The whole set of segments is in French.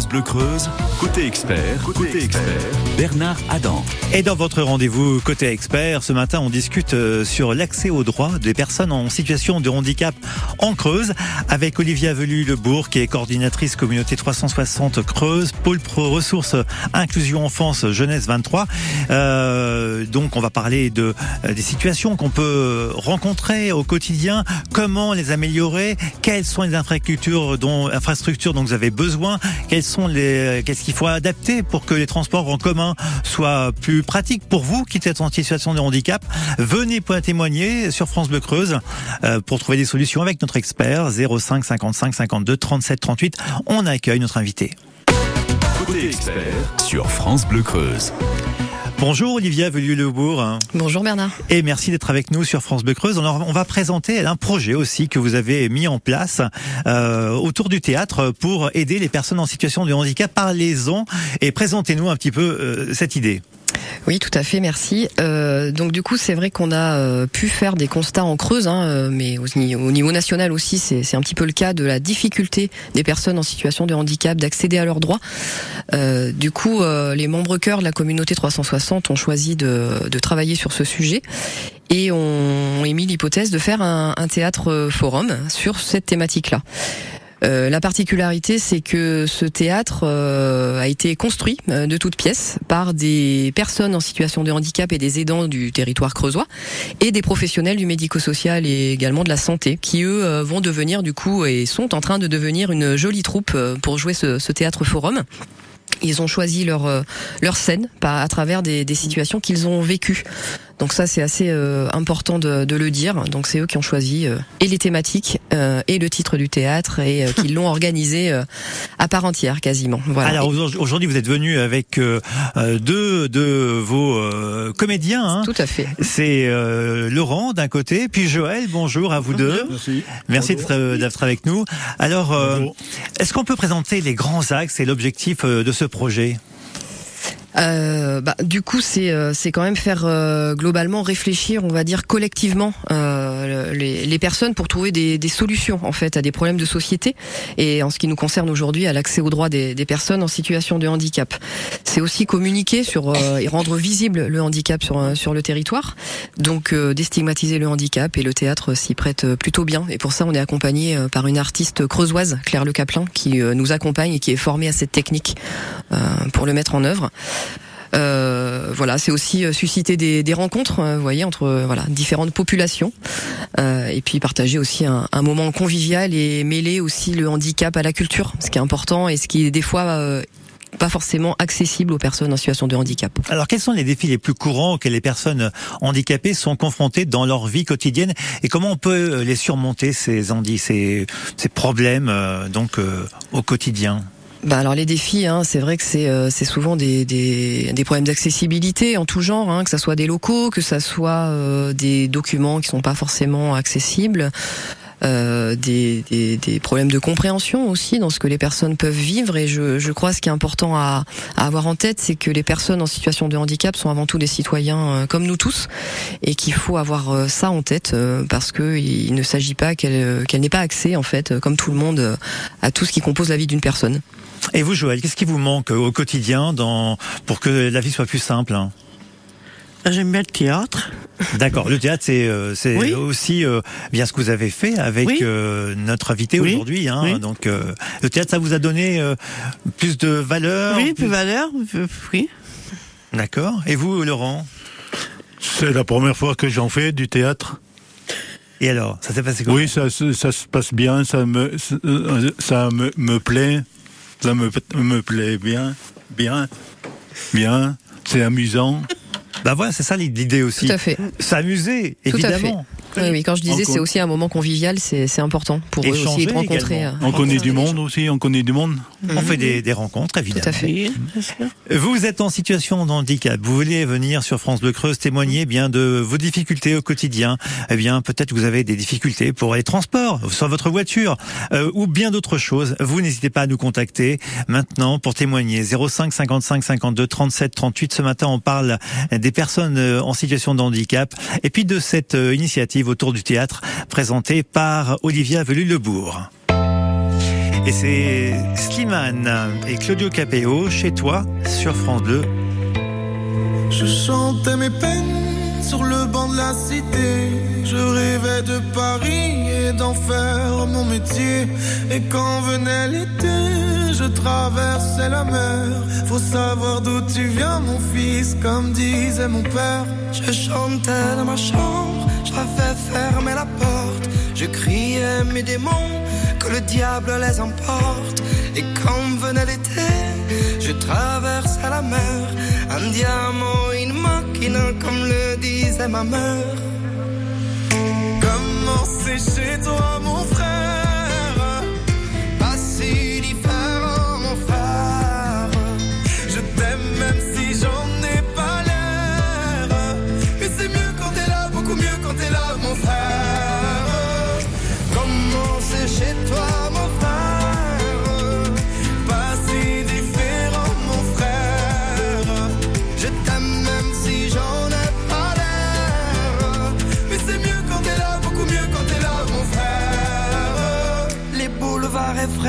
Bleu Creuse, côté expert, côté, expert, Bernard Adam. Et dans votre rendez-vous côté expert, ce matin, on discute euh, sur l'accès aux droits des personnes en situation de handicap en Creuse avec Olivia Velu-Lebourg, qui est coordinatrice communauté 360 Creuse, pôle pro ressources inclusion enfance jeunesse 23. Euh, donc, on va parler de euh, des situations qu'on peut rencontrer au quotidien, comment les améliorer, quelles sont les infrastructures dont infrastructures dont vous avez besoin, qu'est-ce qu'il faut adapter pour que les transports en commun soient plus pratiques pour vous qui êtes en situation de handicap? Venez pour témoigner sur France Bleu Creuse euh, pour trouver des solutions avec notre expert 05 55 52 37 38. On accueille notre invité. Côté expert sur France Bleu Creuse. Bonjour Olivia Velu-Lebourg. Bonjour Bernard. Et merci d'être avec nous sur France Bleu Creuse. Alors, on va présenter un projet aussi que vous avez mis en place euh, autour du théâtre pour aider les personnes en situation de handicap. Parlez-en et présentez-nous un petit peu euh, cette idée. Oui, tout à fait, merci. Euh, donc du coup, c'est vrai qu'on a euh, pu faire des constats en Creuse, hein, euh, mais au, niveau national aussi, c'est un petit peu le cas de la difficulté des personnes en situation de handicap d'accéder à leurs droits. Du coup, les membres cœurs de la communauté 360 ont choisi de, travailler sur ce sujet et ont émis l'hypothèse de faire un, un théâtre forum sur cette thématique-là. Euh, la particularité, c'est que ce théâtre euh, a été construit euh, de toutes pièces par des personnes en situation de handicap et des aidants du territoire creusois et des professionnels du médico-social et également de la santé qui eux vont devenir du coup et sont en train de devenir une jolie troupe pour jouer ce, ce théâtre forum. Ils ont choisi leur leur scène à travers des, des situations qu'ils ont vécues. Donc ça c'est assez euh, important de, de, le dire. Donc c'est eux qui ont choisi euh, et les thématiques euh, et le titre du théâtre et qui l'ont organisé à part entière quasiment. Voilà. Alors aujourd'hui vous êtes venu avec deux de vos comédiens. Hein. Tout à fait. C'est Laurent d'un côté, puis Joël. Bonjour à vous deux. Merci. Merci d'être avec nous. Alors est-ce qu'on peut présenter les grands axes et l'objectif de ce projet? Euh, bah, du coup, c'est euh, c'est quand même faire euh, globalement réfléchir, on va dire collectivement, euh, les, les, personnes pour trouver des, des, solutions en fait à des problèmes de société et en ce qui nous concerne aujourd'hui à l'accès aux droits des, des, personnes en situation de handicap. C'est aussi communiquer sur et rendre visible le handicap sur sur le territoire, donc déstigmatiser le handicap et le théâtre s'y prête plutôt bien. Et pour ça, on est accompagné par une artiste creusoise, Claire Le Caplin, qui nous accompagne et qui est formée à cette technique pour le mettre en œuvre. Euh, voilà, c'est aussi euh, susciter des, des rencontres, euh, vous voyez, entre voilà différentes populations, euh, et puis partager aussi un, un, moment convivial et mêler aussi le handicap à la culture, ce qui est important et ce qui est des fois euh, pas forcément accessible aux personnes en situation de handicap. Alors quels sont les défis les plus courants auxquels les personnes handicapées sont confrontées dans leur vie quotidienne et comment on peut les surmonter ces, ces, ces problèmes donc au quotidien? Bah alors les défis, hein, c'est vrai que c'est euh, souvent des, des, des problèmes d'accessibilité en tout genre, hein, que ça soit des locaux, que ça soit euh, des documents qui sont pas forcément accessibles. Euh, des, des, des, problèmes de compréhension aussi dans ce que les personnes peuvent vivre. Et je, je crois ce qui est important à, à avoir en tête, c'est que les personnes en situation de handicap sont avant tout des citoyens euh, comme nous tous, et qu'il faut avoir euh, ça en tête parce que il ne s'agit pas qu'elle qu'elle n'ait pas accès en fait, comme tout le monde, à tout ce qui compose la vie d'une personne. Et vous, Joël, qu'est-ce qui vous manque au quotidien dans, pour que la vie soit plus simple hein? J'aime bien le théâtre. D'accord. Le théâtre, c'est euh, c'est aussi euh, bien ce que vous avez fait avec euh, notre invité aujourd'hui. Hein, Donc, le théâtre, ça vous a donné plus de valeur. Oui, plus de valeur. Oui. D'accord. Et vous, Laurent? C'est la première fois que j'en fais du théâtre. Et alors, ça s'est passé comment? Oui, ça, ça, se passe bien. Ça me ça me, me plaît. Ça me, me plaît bien, bien, bien. C'est amusant. Bah voilà, c'est ça l'idée aussi. Tout à fait. S'amuser, évidemment. Oui, oui, quand je disais, c'est aussi un moment convivial, c'est important pour eux aussi de rencontrer. Euh, on connaît du monde aussi, on connaît du monde. On fait des, des, rencontres, évidemment. Tout à fait. Vous êtes en situation de handicap, vous voulez venir sur France Bleu Creuse témoigner bien de vos difficultés au quotidien. Eh bien, peut-être que vous avez des difficultés pour les transports, sur votre voiture, euh, ou bien d'autres choses. Vous n'hésitez pas à nous contacter maintenant pour témoigner. 05 55 52 37 38. Ce matin, on parle des personnes euh, en situation de handicap et puis de cette initiative autour du théâtre présenté par Olivia Velu-Lebourg. Et c'est Slimane et Claudio Capéo chez toi sur France 2. Je chantais mes peines sur le banc de la cité. Je rêvais de Paris et d'en faire mon métier. Et quand venait l'été, je traversais la mer. Faut savoir d'où tu viens, mon fils, comme disait mon père. Je chantais dans ma chambre, j'avais fermé la porte. Je criais mes démons, que le diable les emporte. Et quand venait l'été, je traversais la mer. Un diamant, une machina, comme le disait ma mère. Comment c'est chez toi, mon frère?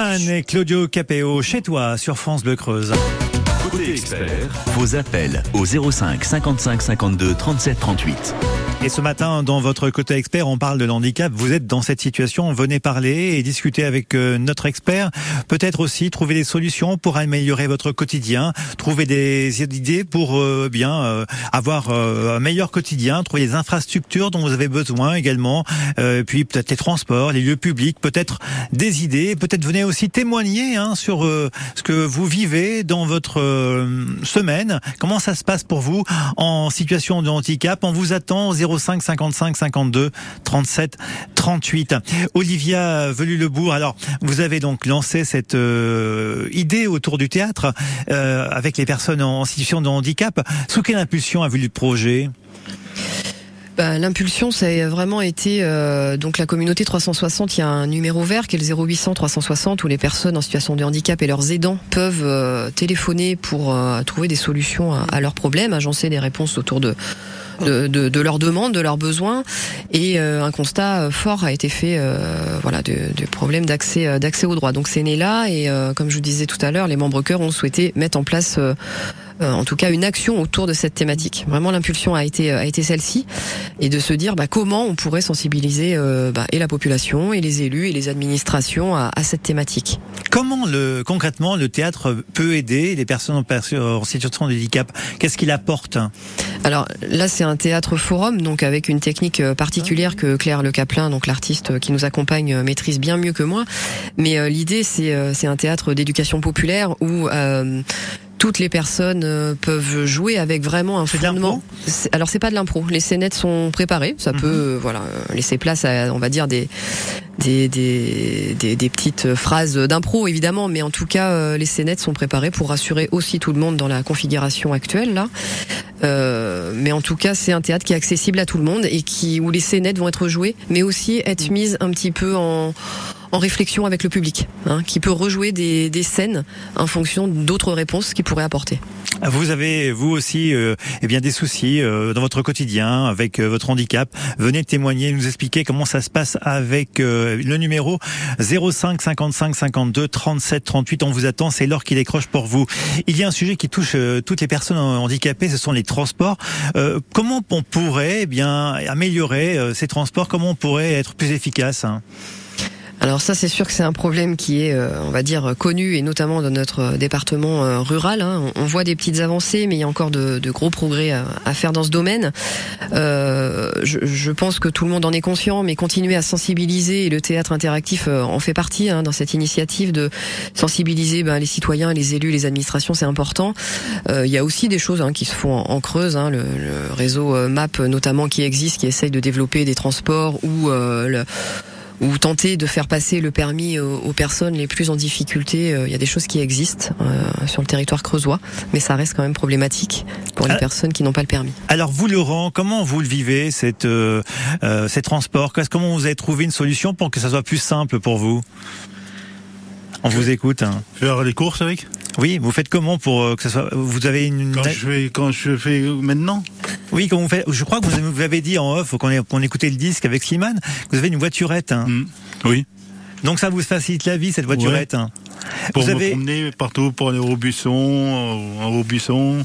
Et Claudio Capéo chez toi sur France Bleu Creuse. Côté expert, vos appels au 05 55 52 37 38. Et ce matin, dans votre côté expert, on parle de l'handicap. Vous êtes dans cette situation, venez parler et discuter avec euh, notre expert. Peut-être aussi trouver des solutions pour améliorer votre quotidien, trouver des idées pour euh, bien euh, avoir euh, un meilleur quotidien, trouver les infrastructures dont vous avez besoin également, euh, puis peut-être les transports, les lieux publics, peut-être des idées. Peut-être venez aussi témoigner hein, sur euh, ce que vous vivez dans votre semaine. Comment ça se passe pour vous en situation de handicap? On vous attend 05 55 52 37 38. Olivia Velu-Lebourg, alors vous avez donc lancé cette euh, idée autour du théâtre euh, avec les personnes en situation de handicap. Sous quelle impulsion a vu le projet? Bah, L'impulsion, ça a vraiment été euh, donc la communauté 360. Il y a un numéro vert qui est le 0800 360 où les personnes en situation de handicap et leurs aidants peuvent euh, téléphoner pour euh, trouver des solutions à, leurs problèmes, agencer des réponses autour de de, de, leurs demandes, de leurs besoins, et euh, un constat euh, fort a été fait, euh, voilà, du, problème d'accès euh, d'accès aux droits. Donc c'est né là, et euh, comme je vous disais tout à l'heure, les membres cœur ont souhaité mettre en place euh, en tout cas une action autour de cette thématique. Vraiment l'impulsion a été a été celle-ci et de se dire bah, comment on pourrait sensibiliser euh, bah, et la population et les élus et les administrations à, à cette thématique. Comment le, concrètement le théâtre peut aider les personnes en, situation de handicap? Qu'est-ce qu'il apporte? Alors là, c'est un théâtre forum, donc avec une technique euh, particulière que Claire Le Caplin, donc l'artiste qui nous accompagne, euh, maîtrise bien mieux que moi. Mais euh, l'idée, c'est euh, c'est un théâtre d'éducation populaire où euh, toutes les personnes euh, peuvent jouer avec vraiment un fondement. Alors c'est pas de l'impro. Les scénettes sont préparées. Ça Mhm. peut, euh, voilà, laisser place à, on va dire des des, des, des, des petites phrases d'impro évidemment, mais en tout cas euh, les scénettes sont préparées pour rassurer aussi tout le monde dans la configuration actuelle là. Euh, mais en tout cas, c'est un théâtre qui est accessible à tout le monde et qui où les scénettes vont être jouées, mais aussi être mises un petit peu en en réflexion avec le public, hein, qui peut rejouer des, des scènes en fonction d'autres réponses qu'il pourrait apporter. Vous avez vous aussi euh, eh bien des soucis euh, dans votre quotidien avec euh, votre handicap. Venez témoigner, nous expliquer comment ça se passe avec euh, le numéro 05 55 52 37 38. On vous attend, c'est l'heure qui décroche pour vous. Il y a un sujet qui touche euh, toutes les personnes handicapées, ce sont les transports. Comment on pourrait eh bien améliorer ces transports? Comment on pourrait être plus efficace hein? Alors ça, c'est sûr que c'est un problème qui est, euh, on va dire, connu et notamment dans notre euh, département euh, rural. hein. On voit des petites avancées, mais il y a encore de, de gros progrès à, à faire dans ce domaine. Euh, je, je pense que tout le monde en est conscient, mais continuer à sensibiliser et le théâtre interactif en fait partie hein, dans cette initiative de sensibiliser ben, les citoyens, les élus, les administrations, c'est important. Euh, Il y a aussi des choses hein, qui se font en, en creuse. hein. le, le réseau MAP notamment qui existe, qui essaye de développer des transports ou euh, le ou tenter de faire passer le permis aux, aux personnes les plus en difficulté. Euh, Il y a des choses qui existent euh, sur le territoire creusois, mais ça reste quand même problématique pour les Ah. personnes qui n'ont pas le permis. Alors vous Laurent, comment vous le vivez cette, euh, euh, ces transports? Qu'est-ce- Comment vous avez trouvé une solution pour que ça soit plus simple pour vous? On vous écoute. hein. Faire les courses avec? Oui, vous faites comment pour que ça soit Vous avez une quand je fais quand je fais maintenant? Oui, comment vous faites Je crois que vous avez dit en off qu'on ait- qu'on écoutait le disque avec Slimane. que Vous avez une voiturette, hein. Hmm. Oui. donc ça vous facilite la vie cette voiturette. hein. Pour Vous me avez promener partout pour aller au buisson, au, au buisson.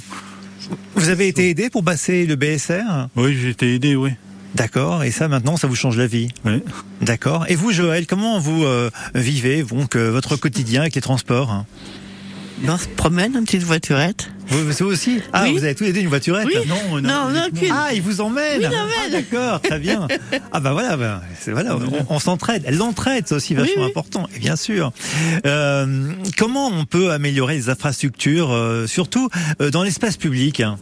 vous avez été aidé pour passer le BSR Oui, j'ai été aidé, oui. D'accord. Et ça maintenant, ça vous change la vie. Oui. D'accord. Et vous, Joël, comment vous euh, vivez donc euh, votre quotidien avec les transports hein On se promène, une petite voiturette. Vous, vous aussi Ah, Oui. vous avez tous les deux une voiturette Oui. Non, Non, non. Ah, il vous emmène Oui, Ah. D'accord, très bien. Ah bah voilà, bah, voilà on, on s'entraide. L'entraide, c'est aussi vachement important, et bien sûr. Euh, comment on peut améliorer les infrastructures, euh, surtout euh, dans l'espace public hein?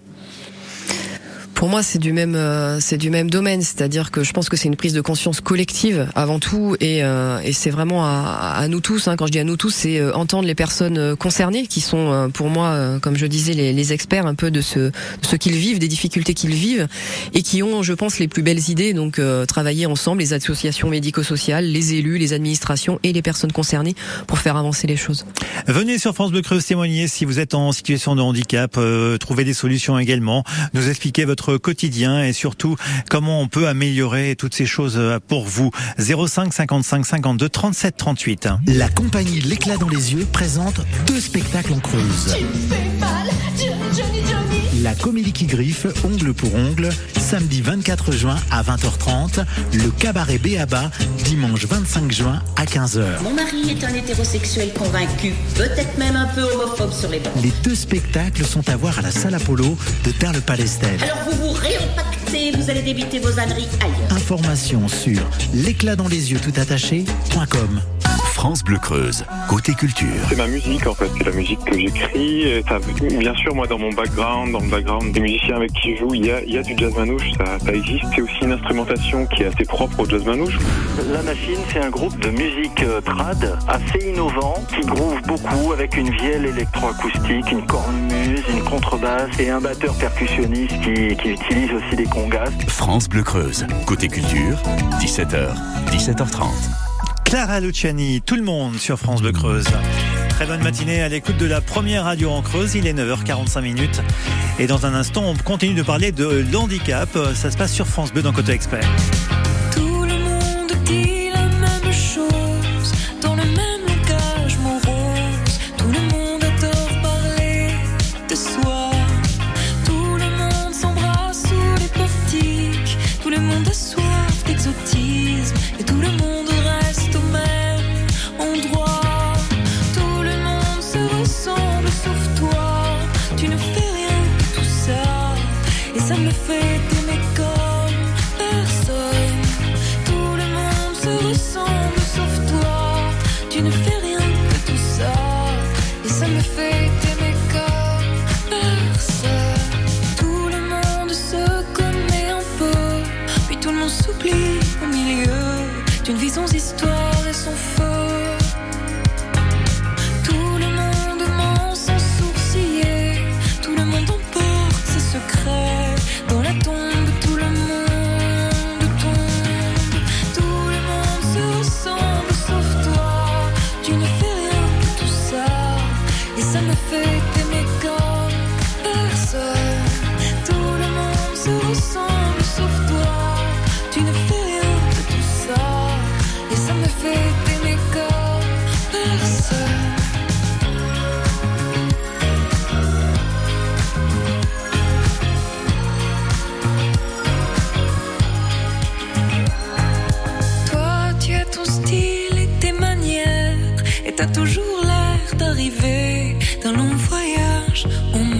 Pour moi, c'est du même, euh, c'est du même domaine, c'est-à-dire que je pense que c'est une prise de conscience collective avant tout, et, euh, et c'est vraiment à, à nous tous. Hein, quand je dis à nous tous, c'est euh, entendre les personnes euh, concernées, qui sont euh, pour moi, euh, comme je disais, les, les experts un peu de ce, ce qu'ils vivent, des difficultés qu'ils vivent, et qui ont, je pense, les plus belles idées. Donc, travailler ensemble, les associations médico-sociales, les élus, les administrations et les personnes concernées pour faire avancer les choses. Venez sur France Bleu Creuse témoigner si vous êtes en situation de handicap, trouver des solutions également, nous expliquer votre quotidien et surtout comment on peut améliorer toutes ces choses euh, pour vous. 05 55 52 37 38. La compagnie L'éclat dans les yeux présente deux spectacles en Creuse. La comédie qui griffe, ongle pour ongle, samedi 24 juin à 20h30. Le cabaret Béaba, dimanche 25 juin à 15h. Mon mari est un hétérosexuel convaincu, peut-être même un peu homophobe sur les bords. Les deux spectacles sont à voir à la salle Apollo de Darle-Palestel. Alors vous vous réempactez, vous allez débiter vos âneries ailleurs. Informations sur l'éclat dans les yeux tout attaché.com. France Bleu Creuse, côté culture. C'est ma musique en fait, c'est la musique que j'écris. Ça- bien sûr, moi dans mon background, dans le background des musiciens avec qui je joue, il y a, il y a du jazz manouche, ça, ça existe. C'est aussi une instrumentation qui est assez propre au jazz manouche. La Machine, c'est un groupe de musique euh, trad assez innovant qui groove beaucoup avec une vielle électroacoustique, une cornemuse, une contrebasse et un batteur percussionniste qui, qui utilise aussi des congas. France Bleu Creuse, côté culture, 17h, 17h30. Clara Luciani, tout le monde sur France Bleu Creuse. Très bonne matinée à l'écoute de la première radio en Creuse. Il est 9h45 minutes. Et dans un instant, on continue de parler de l'handicap. Ça se passe sur France Bleu dans Côté Expert.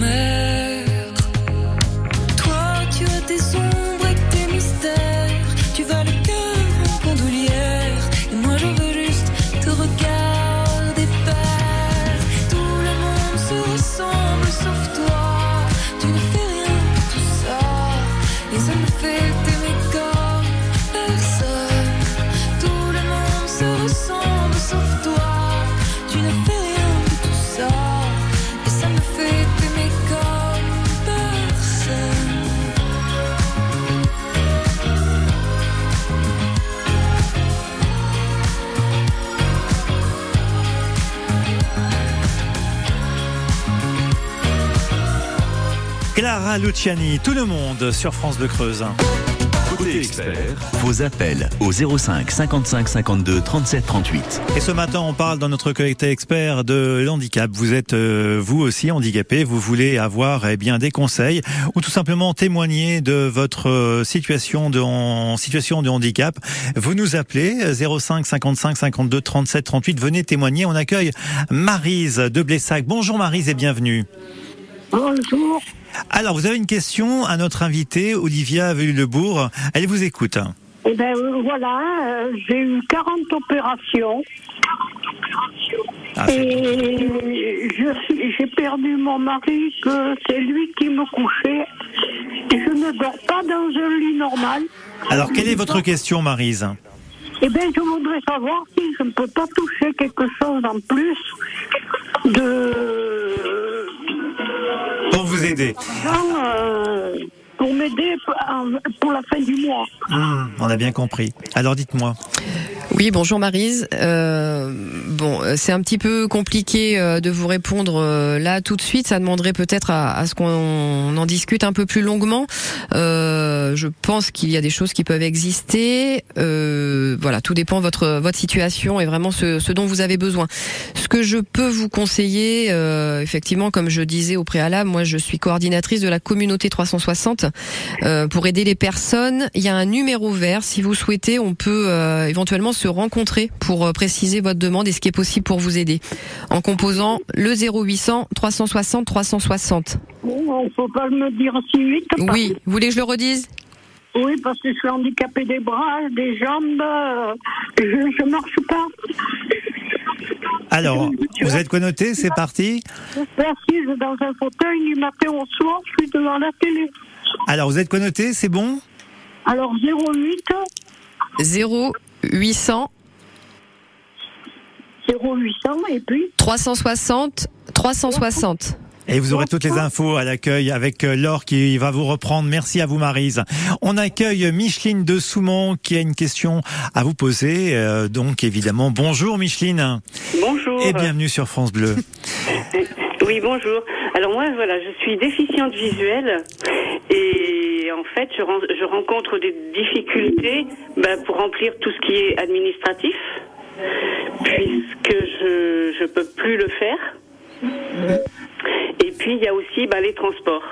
En Clara Luciani, tout le monde sur France de Creuse. Côté expert, vos appels au 05 55 52 37 38. Et ce matin, on parle dans notre collectif expert de l'handicap. Vous êtes euh, vous aussi handicapé, vous voulez avoir eh bien des conseils ou tout simplement témoigner de votre euh, situation de en situation de handicap. Vous nous appelez euh, 05 55 52 37 38. Venez témoigner. On accueille Marise de Blessac. Bonjour Marise et bienvenue. Bonjour. Alors, vous avez une question à notre invité, Olivia Velulebourg. Elle vous écoute. Eh ben euh, voilà, euh, j'ai eu 40 opérations. Ah, et j'ai perdu mon mari, que c'est lui qui me couchait. Et je ne dors pas dans un lit normal. Alors, quelle est votre question, Marise Eh bien, je voudrais savoir si je ne peux pas toucher quelque chose en plus de Pour vous aider. euh, pour m'aider pour- pour la fin du mois. Hmm, on a bien compris. Alors, dites-moi. Oui, bonjour Marise. Euh, bon, euh, c'est un petit peu compliqué euh, de vous répondre euh, là tout de suite. Ça demanderait peut-être à, à ce qu'on en discute un peu plus longuement. Euh, je pense qu'il y a des choses qui peuvent exister. Euh, voilà, tout dépend de votre votre situation et vraiment ce, ce dont vous avez besoin. Ce que je peux vous conseiller, euh, effectivement, comme je disais au préalable, moi je suis coordinatrice de la communauté 360 euh, pour aider les personnes. Il y a un numéro vert. Si vous souhaitez, on peut éventuellement se rencontrer pour préciser votre demande et ce qui possible pour vous aider en composant le 0800 360 360. Bon, faut pas me dire si vite. Oui, vous voulez que je le redise? Oui, parce que je suis handicapée des bras, des jambes, euh, je ne marche pas. Alors, vous êtes connoté, c'est parti. Je suis assise dans un fauteuil du matin au soir, je suis devant la télé. Alors, vous êtes connoté, c'est bon? Alors 08 0800 0800 et puis 360 360. Et vous aurez toutes les infos à l'accueil avec euh, Laure qui va vous reprendre. Merci à vous Marise. On accueille Micheline de Soumont qui a une question à vous poser. Euh, donc évidemment, bonjour Micheline. Bonjour. Et bienvenue sur France Bleu. Oui, bonjour. Alors moi, voilà, je suis déficiente visuelle et en fait, je, ren- je rencontre des difficultés ben, pour remplir tout ce qui est administratif, puisque je je peux plus le faire. Et puis il y a aussi ben, les transports.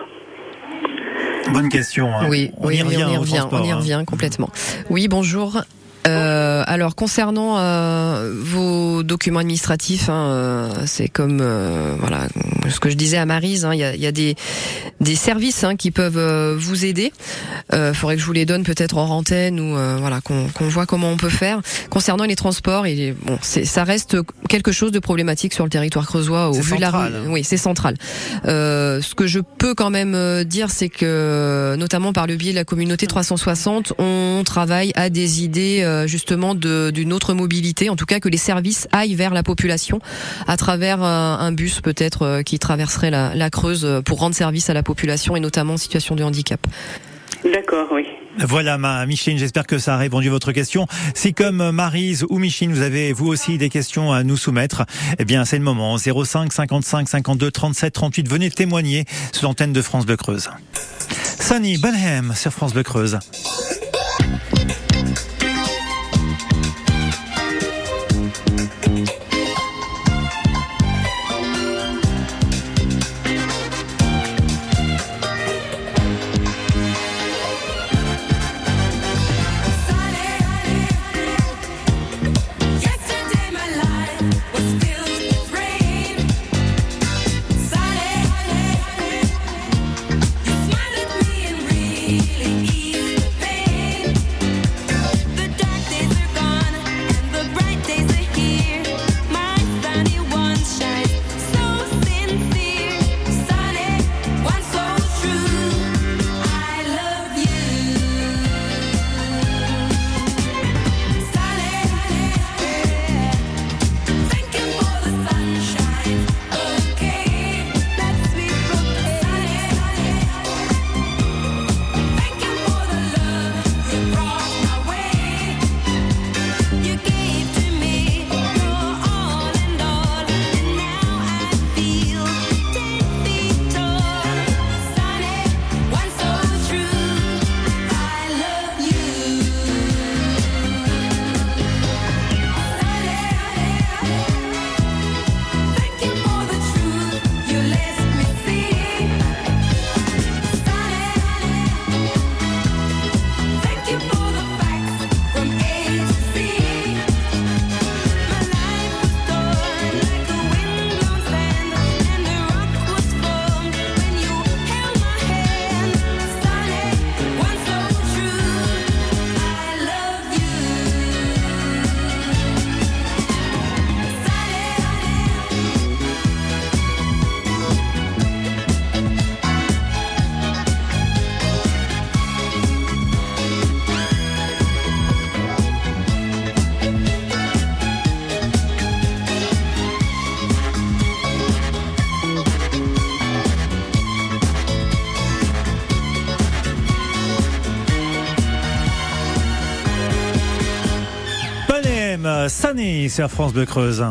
Bonne question. hein. Oui, on oui, y revient. on y au revient, transport, on y hein. revient complètement. Oui, bonjour. Euh, alors concernant euh, vos documents administratifs, hein, euh, c'est comme euh, voilà ce que je disais à Marise, hein, il y, a, y a des des services hein, qui peuvent euh, vous aider. Euh, faudrait que je vous les donne peut-être hors antenne ou euh, voilà qu'on qu'on voit comment on peut faire. Concernant les transports, il est, bon, c'est ça reste quelque chose de problématique sur le territoire creusois au vu de la rue- hein. oui, c'est central. Euh, ce que je peux quand même dire, c'est que notamment par le biais de la communauté 360, on travaille à des idées euh, justement d'une autre mobilité, en tout cas que les services aillent vers la population à travers un, un bus peut-être euh, qui traverserait la, la Creuse euh, pour rendre service à la population et notamment en situation de handicap. D'accord, oui. Voilà, ma Micheline, j'espère que ça a répondu à votre question. Si comme euh, Marise ou Micheline, vous avez vous aussi des questions à nous soumettre, eh bien c'est le moment. 05 55 52 37 38, venez témoigner sur l'antenne de France Bleu Creuse. Sunny Bonham sur France Bleu Creuse. Baby Bonham, Sunny sur France Bleu Creuse.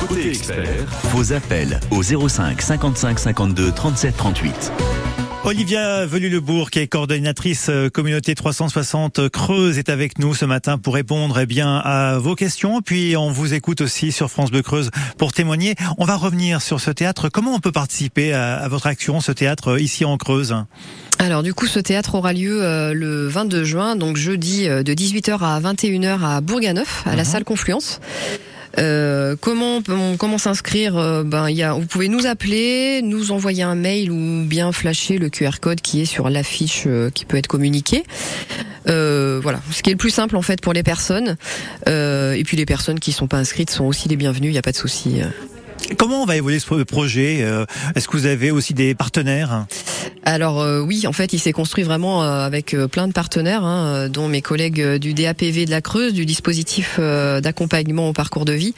Côté expert, vos appels au 05 55 52 37 38. Olivia Velu-Lebourg, qui est coordonnatrice euh, communauté 360 Creuse, est avec nous ce matin pour répondre eh bien à vos questions. Puis on vous écoute aussi sur France Bleu Creuse pour témoigner. On va revenir sur ce théâtre. Comment on peut participer à, à votre action, ce théâtre euh, ici en Creuse? Alors du coup, ce théâtre aura lieu euh, le 22 juin, donc jeudi euh, de 18h à 21h à Bourganeuf, à la salle Confluence. Euh, comment comment s'inscrire Euh, Ben y a, vous pouvez nous appeler, nous envoyer un mail ou bien flasher le QR code qui est sur l'affiche euh, qui peut être communiquée. Voilà, ce qui est le plus simple en fait pour les personnes. Et puis les personnes qui sont pas inscrites sont aussi les bienvenues. Il n'y a pas de souci. Comment va évoluer ce projet Euh, Est-ce que vous avez aussi des partenaires? Alors euh, oui, en fait, il s'est construit vraiment euh, avec euh, plein de partenaires, hein, dont mes collègues du DAPV de la Creuse, du dispositif d'accompagnement au parcours de vie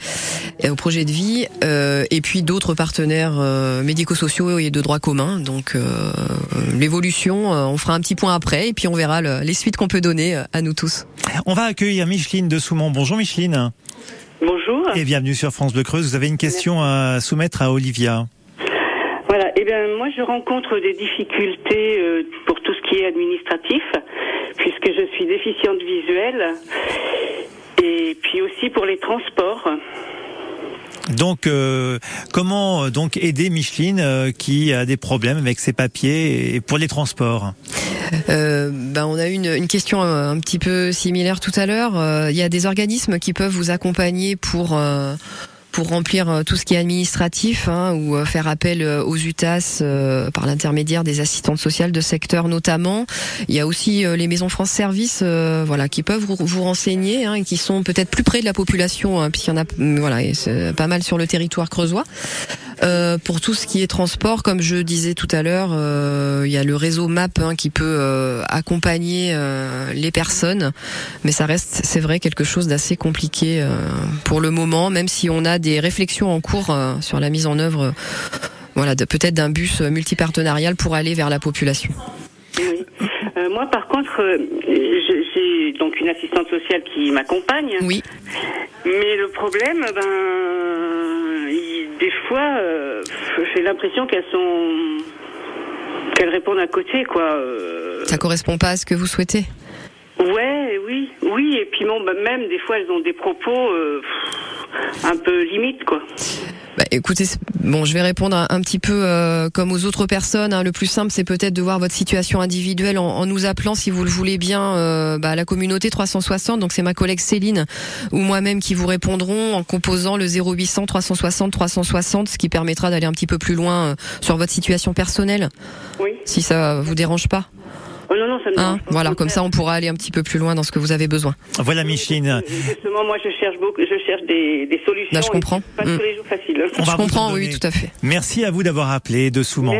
et au projet de vie, et puis d'autres partenaires médico-sociaux et de droit commun. Donc l'évolution, on fera un petit point après, et puis on verra le- les suites qu'on peut donner à nous tous. On va accueillir Micheline de Soumont. Bonjour Micheline. Bonjour. Et bienvenue sur France Bleu Creuse. Vous avez une question à soumettre à Olivia. Voilà, eh bien moi je rencontre des difficultés euh, pour tout ce qui est administratif, puisque je suis déficiente visuelle, et puis aussi pour les transports. Donc, euh, comment euh, donc aider Micheline euh, qui a des problèmes avec ses papiers et pour les transports? Euh, ben, on a eu une, question euh, un petit peu similaire tout à l'heure. Euh, Il y a des organismes qui peuvent vous accompagner pour euh, pour remplir euh, tout ce qui est administratif hein, ou euh, faire appel euh, aux UTAS euh, par l'intermédiaire des assistantes sociales de secteur notamment. Il y a aussi euh, les maisons France Service euh, voilà qui peuvent vous, renseigner hein, et qui sont peut-être plus près de la population hein, puisqu'il y en a mm, voilà pas mal sur le territoire creusois. Pour tout ce qui est transport, comme je disais tout à l'heure, il y a le réseau MAP hein, qui peut accompagner les personnes, mais ça reste, c'est vrai, quelque chose d'assez compliqué pour le moment, même si on a réflexions en cours euh, sur la mise en œuvre, euh, voilà, peut-être d'un bus multipartenarial pour aller vers la population. Oui. Euh, moi, par contre, euh, j'ai donc une assistante sociale qui m'accompagne. Oui. Mais le problème, ben, il- des fois, euh, j'ai l'impression qu'elles sont, qu'elles répondent à côté, quoi. euh. Ça correspond pas à ce que vous souhaitez? Ouais, oui, oui. Et puis bon, ben, même des fois, elles ont des propos euh, un peu limites, quoi. Bah, écoutez, bon, je vais répondre un, un petit peu euh, comme aux autres personnes. hein. Le plus simple, c'est peut-être de voir votre situation individuelle en, en nous appelant, si vous le voulez bien, euh, bah, à la communauté 360. Donc c'est ma collègue Céline ou moi-même qui vous répondront en composant le 0800 360 360, ce qui permettra d'aller un petit peu plus loin euh, sur votre situation personnelle. Oui. Si ça vous dérange pas. Oh non, non, ça me dérange Hein, voilà, comme ça on pourra aller un petit peu plus loin dans ce que vous avez besoin. Voilà Micheline. Justement, moi, je cherche beaucoup, je cherche des, des solutions. Là, je comprends. Pas Mm. tous les jours facile. On je comprends, en oui, tout à fait. Merci à vous d'avoir appelé de Soumans.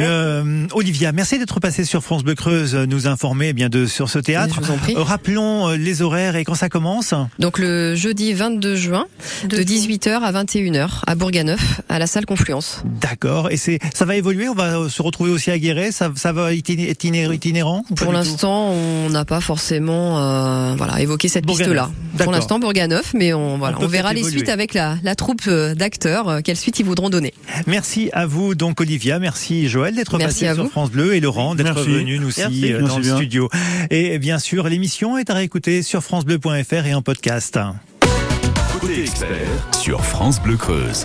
Euh, Olivia, merci d'être passée sur France Bleu Creuse, euh, nous informer eh bien de sur ce théâtre. Je vous en prie. Rappelons euh, les horaires et quand ça commence. Donc le jeudi 22 juin, de 18h à 21h, à Bourganeuf, à la salle Confluence. D'accord. Et c'est ça va évoluer? On va se retrouver aussi à Guéret? Ça, ça va être iné- itiné- Pour l'instant, on n'a pas forcément euh, voilà évoqué cette piste-là. Pour l'instant, Bourganeuf, mais on voilà, On verra les suites avec la, la troupe euh, d'acteurs. euh, quelle suite ils voudront donner. Merci à vous donc Olivia, merci Joël d'être Merci passé sur vous. France Bleu et Laurent d'être venus nous aussi Merci. dans le bien. studio. Et bien sûr, l'émission est à réécouter sur francebleu.fr et en podcast. Côté expert sur France Bleu Creuse.